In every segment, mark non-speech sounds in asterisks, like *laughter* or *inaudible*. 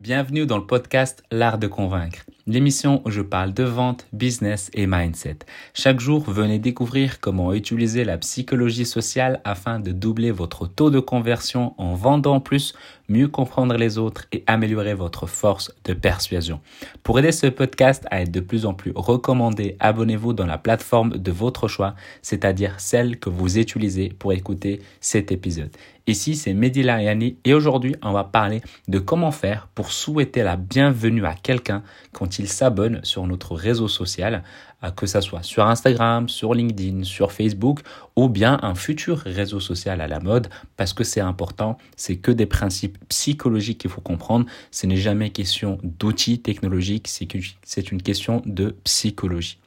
Bienvenue dans le podcast L'Art de Convaincre, l'émission où je parle de vente, business et mindset. Chaque jour, venez découvrir comment utiliser la psychologie sociale afin de doubler votre taux de conversion en vendant plus, mieux comprendre les autres et améliorer votre force de persuasion. Pour aider ce podcast à être de plus en plus recommandé, abonnez-vous dans la plateforme de votre choix, c'est-à-dire celle que vous utilisez pour écouter cet épisode. Ici, c'est Mehdi Lariani et aujourd'hui, on va parler de comment faire pour souhaiter la bienvenue à quelqu'un quand il s'abonne sur notre réseau social, que ce soit sur Instagram, sur LinkedIn, sur Facebook ou bien un futur réseau social à la mode parce que c'est important, c'est que des principes psychologiques qu'il faut comprendre, ce n'est jamais question d'outils technologiques, c'est une question de psychologie.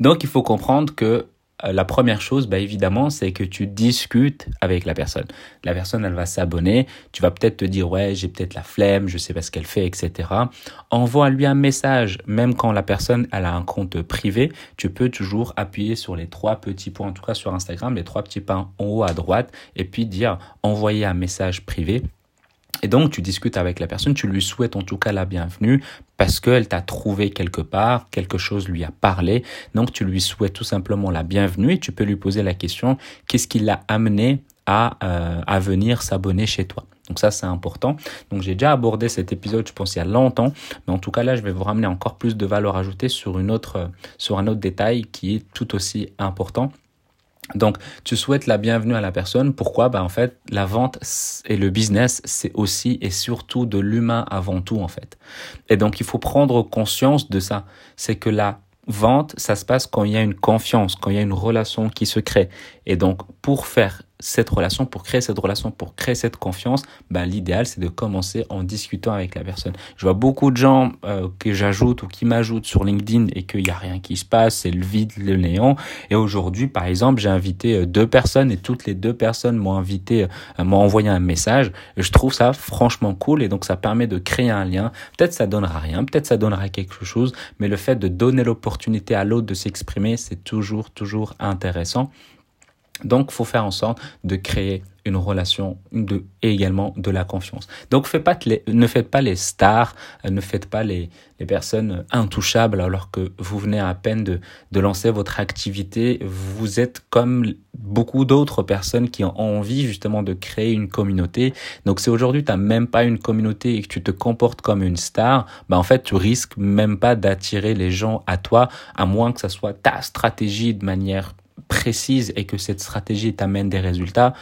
Donc il faut comprendre que la première chose, bah, évidemment, c'est que tu discutes avec la personne. La personne, elle va s'abonner. Tu vas peut-être te dire, ouais, j'ai peut-être la flemme, je sais pas ce qu'elle fait, etc. Envoie-lui un message. Même quand la personne, elle a un compte privé, tu peux toujours appuyer sur les trois petits points, en tout cas sur Instagram, les trois petits points en haut à droite, et puis dire, envoyer un message privé. Et donc, tu discutes avec la personne, tu lui souhaites en tout cas la bienvenue parce qu'elle t'a trouvé quelque part, quelque chose lui a parlé. Donc, tu lui souhaites tout simplement la bienvenue et tu peux lui poser la question, qu'est-ce qui l'a amené à, euh, à venir s'abonner chez toi? Donc ça, c'est important. Donc j'ai déjà abordé cet épisode, je pense, il y a longtemps. Mais en tout cas, là, je vais vous ramener encore plus de valeur ajoutée sur, une autre, sur un autre détail qui est tout aussi important. Donc, tu souhaites la bienvenue à la personne. Pourquoi? Ben, En fait, la vente et le business, c'est aussi et surtout de l'humain avant tout, en fait. Et donc, il faut prendre conscience de ça. C'est que la vente, ça se passe quand il y a une confiance, quand il y a une relation qui se crée. Et donc, pour faire cette relation, pour créer cette relation, pour créer cette confiance, ben, l'idéal, c'est de commencer en discutant avec la personne. Je vois beaucoup de gens euh, que j'ajoute ou qui m'ajoutent sur LinkedIn et qu'il n'y a rien qui se passe, c'est le vide, le néant. Et aujourd'hui, par exemple, j'ai invité euh, deux personnes et toutes les deux personnes m'ont invité, euh, m'ont envoyé un message. Je trouve ça franchement cool et donc ça permet de créer un lien. Peut-être ça donnera rien, peut-être ça donnera quelque chose, mais le fait de donner l'opportunité à l'autre de s'exprimer, c'est toujours, toujours intéressant. Donc, faut faire en sorte de créer une relation de, et également de la confiance. Donc, ne faites pas les stars, euh, ne faites pas les, personnes intouchables alors que vous venez à peine de, de lancer votre activité. Vous êtes comme beaucoup d'autres personnes qui ont envie justement de créer une communauté. Donc, si aujourd'hui tu n'as même pas une communauté et que tu te comportes comme une star, bah en fait, tu risques même pas d'attirer les gens à toi, à moins que ça soit ta stratégie de manière précise et que cette stratégie t'amène des résultats,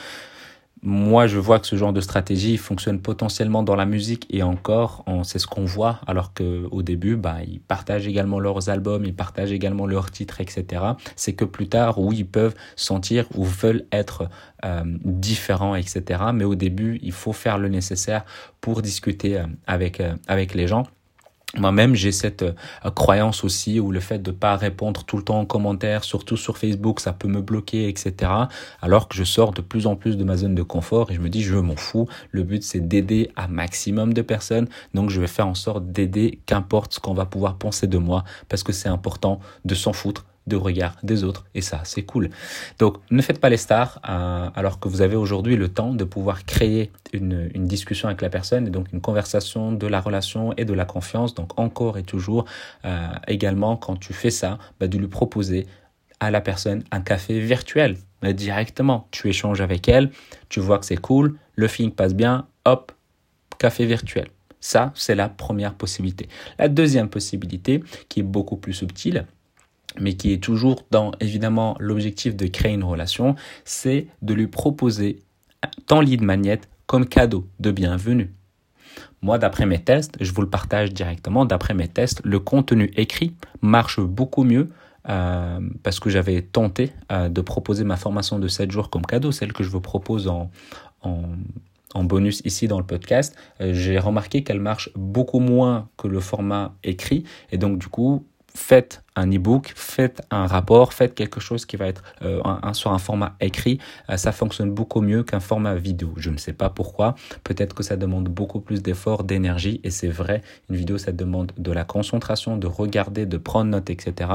moi, je vois que ce genre de stratégie fonctionne potentiellement dans la musique et encore, c'est ce qu'on voit, alors qu'au début, bah, ils partagent également leurs albums, ils partagent également leurs titres, etc. C'est que plus tard, oui, ils peuvent sentir ou veulent être euh, différents, etc. Mais au début, il faut faire le nécessaire pour discuter euh, avec, euh, avec les gens. Moi-même, j'ai cette euh, croyance aussi où le fait de pas répondre tout le temps en commentaire, surtout sur Facebook, ça peut me bloquer, etc. Alors que je sors de plus en plus de ma zone de confort et je me dis, je m'en fous. Le but, c'est d'aider un maximum de personnes. Donc, je vais faire en sorte d'aider qu'importe ce qu'on va pouvoir penser de moi parce que c'est important de s'en foutre de regard des autres et ça c'est cool. Donc ne faites pas les stars euh, alors que vous avez aujourd'hui le temps de pouvoir créer une, discussion avec la personne et donc une conversation de la relation et de la confiance. Donc encore et toujours euh, également quand tu fais ça, bah, de lui proposer à la personne un café virtuel directement. Tu échanges avec elle, tu vois que c'est cool, le feeling passe bien, hop, café virtuel. Ça, c'est la première possibilité. La deuxième possibilité, qui est beaucoup plus subtile, mais qui est toujours dans évidemment l'objectif de créer une relation, c'est de lui proposer ton lead magnet comme cadeau de bienvenue. Moi, d'après mes tests, je vous le partage directement, d'après mes tests, le contenu écrit marche beaucoup mieux euh, parce que j'avais tenté euh, de proposer ma formation de 7 jours comme cadeau, celle que je vous propose en bonus ici dans le podcast. Euh, j'ai remarqué qu'elle marche beaucoup moins que le format écrit et donc du coup, faites un e-book, faites un rapport, faites quelque chose qui va être euh, sur un format écrit. Euh, ça fonctionne beaucoup mieux qu'un format vidéo. Je ne sais pas pourquoi. Peut-être que ça demande beaucoup plus d'efforts, d'énergie. Et c'est vrai, une vidéo, ça demande de la concentration, de regarder, de prendre note, etc.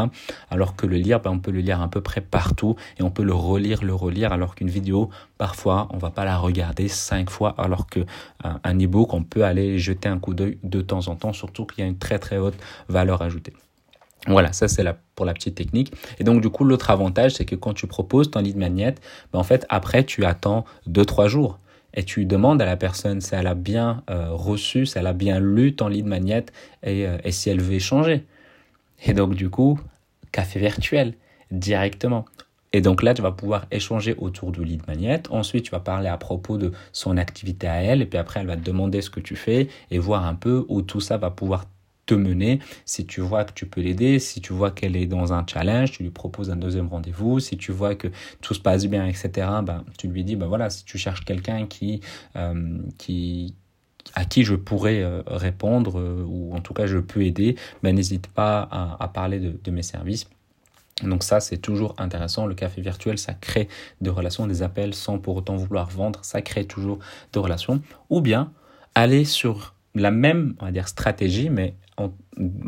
Alors que le lire, ben, on peut le lire à peu près partout et on peut le relire, le relire. Alors qu'une vidéo, parfois, on va pas la regarder cinq fois. Alors que euh, un e-book, on peut aller jeter un coup d'œil de temps en temps, surtout qu'il y a une très très haute valeur ajoutée. Voilà, ça c'est pour la petite technique. Et donc du coup, l'autre avantage, c'est que quand tu proposes ton lead magnet, ben, en fait, après, tu attends 2-3 jours. Et tu demandes à la personne si elle a bien euh, reçu, si elle a bien lu ton lead magnet et, euh, et si elle veut échanger. Et donc du coup, café virtuel, directement. Et donc là, tu vas pouvoir échanger autour du lead magnet. Ensuite, tu vas parler à propos de son activité à elle. Et puis après, elle va te demander ce que tu fais et voir un peu où tout ça va pouvoir mener. Si tu vois que tu peux l'aider, si tu vois qu'elle est dans un challenge, tu lui proposes un deuxième rendez-vous. Si tu vois que tout se passe bien, etc., ben, tu lui dis, ben voilà, si tu cherches quelqu'un qui, euh, qui, à qui je pourrais euh, répondre euh, ou en tout cas je peux aider, ben, n'hésite pas à, parler de, de, mes services. Donc ça, c'est toujours intéressant. Le café virtuel, ça crée des relations, des appels sans pour autant vouloir vendre. Ça crée toujours des relations. Ou bien aller sur la même, on va dire, stratégie, mais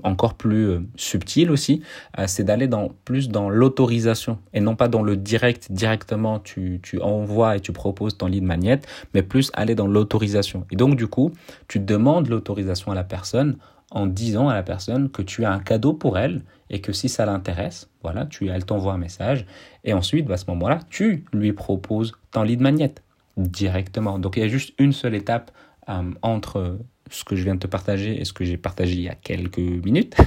encore plus euh, subtil aussi, euh, c'est d'aller dans, plus dans l'autorisation et non pas dans le direct, directement tu, tu envoies et tu proposes ton lead magnet, mais plus aller dans l'autorisation. Et donc du coup, tu demandes l'autorisation à la personne en disant à la personne que tu as un cadeau pour elle et que si ça l'intéresse, voilà, tu, elle t'envoie un message et ensuite, bah, à ce moment-là, tu lui proposes ton lead magnet directement. Donc il y a juste une seule étape euh, entre ce que je viens de te partager et ce que j'ai partagé il y a quelques minutes. *laughs*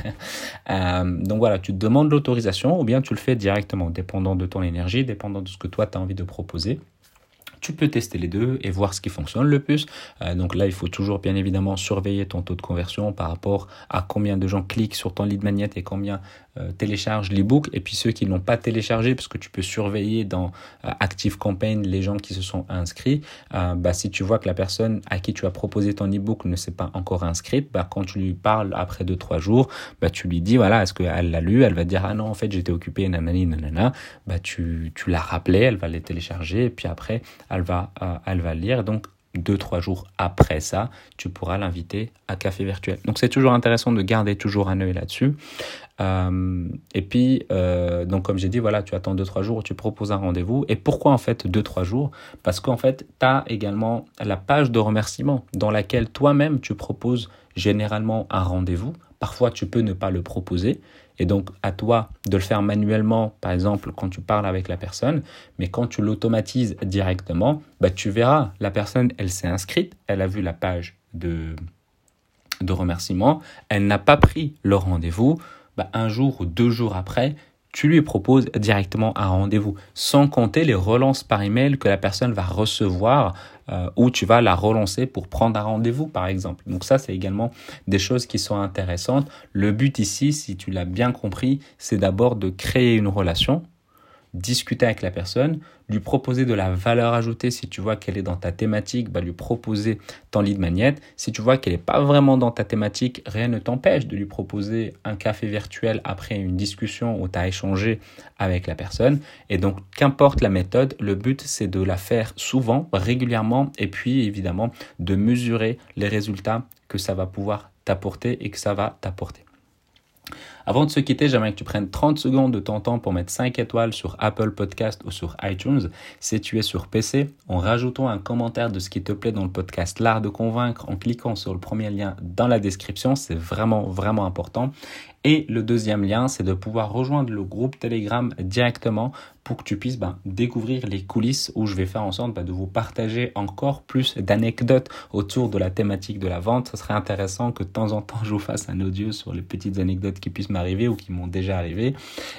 Euh, donc voilà, tu demandes l'autorisation ou bien tu le fais directement, dépendant de ton énergie, dépendant de ce que toi tu as envie de proposer tu peux tester les deux et voir ce qui fonctionne le plus. Euh, donc là, il faut toujours bien évidemment surveiller ton taux de conversion par rapport à combien de gens cliquent sur ton lead magnet et combien euh, téléchargent l'ebook. Et puis ceux qui ne l'ont pas téléchargé, parce que tu peux surveiller dans euh, Active Campaign les gens qui se sont inscrits. bah, si tu vois que la personne à qui tu as proposé ton ebook ne s'est pas encore inscrite, bah, quand tu lui parles après 2-3 jours, bah, tu lui dis, voilà, est-ce qu'elle l'a lu? Elle va dire, ah non, en fait, j'étais occupé, nanani, nanana. Bah, tu, tu l'as rappelé, elle va les télécharger et puis après, elle va, euh, elle va lire. Donc, deux, trois jours après ça, tu pourras l'inviter à café virtuel. Donc, c'est toujours intéressant de garder toujours un œil là-dessus. Euh, et puis, euh, donc, comme j'ai dit, voilà, tu attends deux, trois jours, tu proposes un rendez-vous. Et pourquoi, en fait, deux, trois jours? Parce qu'en fait, tu as également la page de remerciement dans laquelle toi-même, tu proposes généralement un rendez-vous. Parfois, tu peux ne pas le proposer. Et donc, à toi de le faire manuellement, par exemple, quand tu parles avec la personne. Mais quand tu l'automatises directement, bah, tu verras, la personne, elle s'est inscrite, elle a vu la page de, de remerciement, elle n'a pas pris le rendez-vous. Bah, un jour ou deux jours après, tu lui proposes directement un rendez-vous, sans compter les relances par email que la personne va recevoir euh, ou tu vas la relancer pour prendre un rendez-vous, par exemple. Donc ça, c'est également des choses qui sont intéressantes. Le but ici, si tu l'as bien compris, c'est d'abord de créer une relation discuter avec la personne, lui proposer de la valeur ajoutée si tu vois qu'elle est dans ta thématique, bah lui proposer ton lead magnet. Si tu vois qu'elle n'est pas vraiment dans ta thématique, rien ne t'empêche de lui proposer un café virtuel après une discussion où tu as échangé avec la personne. Et donc, qu'importe la méthode, le but c'est de la faire souvent, régulièrement, et puis évidemment de mesurer les résultats que ça va pouvoir t'apporter et que ça va t'apporter. Avant de se quitter, j'aimerais que tu prennes 30 secondes de ton temps pour mettre 5 étoiles sur Apple Podcast ou sur iTunes. Si tu es sur PC, en rajoutant un commentaire de ce qui te plaît dans le podcast L'Art de Convaincre en cliquant sur le premier lien dans la description. C'est vraiment, vraiment important. Et le deuxième lien, c'est de pouvoir rejoindre le groupe Telegram directement pour que tu puisses ben, découvrir les coulisses où je vais faire en sorte ben, de vous partager encore plus d'anecdotes autour de la thématique de la vente. Ce serait intéressant que de temps en temps *laughs* je vous fasse un audio sur les petites anecdotes qui puissent m'arriver ou qui m'ont déjà arrivé.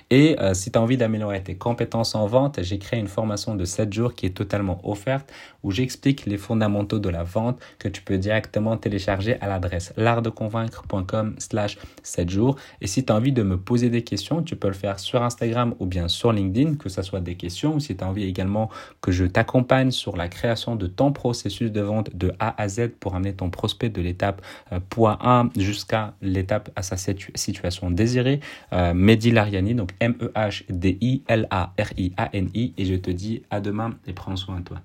Et euh, si tu as envie d'améliorer tes compétences en vente, j'ai créé une formation de 7 jours qui est totalement offerte où j'explique les fondamentaux de la vente que tu peux directement télécharger à l'adresse l'artdeconvaincre.com slash 7 jours. Et si tu as envie de me poser des questions, tu peux le faire sur Instagram ou bien sur LinkedIn, que ce soit des questions, ou si tu as envie également que je t'accompagne sur la création de ton processus de vente de A à Z pour amener ton prospect de l'étape euh, point 1 jusqu'à l'étape à sa situation désirée. Euh, Mehdi Lariani, donc M-E-H-D-I-L-A-R-I-A-N-I. Et je te dis à demain et prends soin de toi.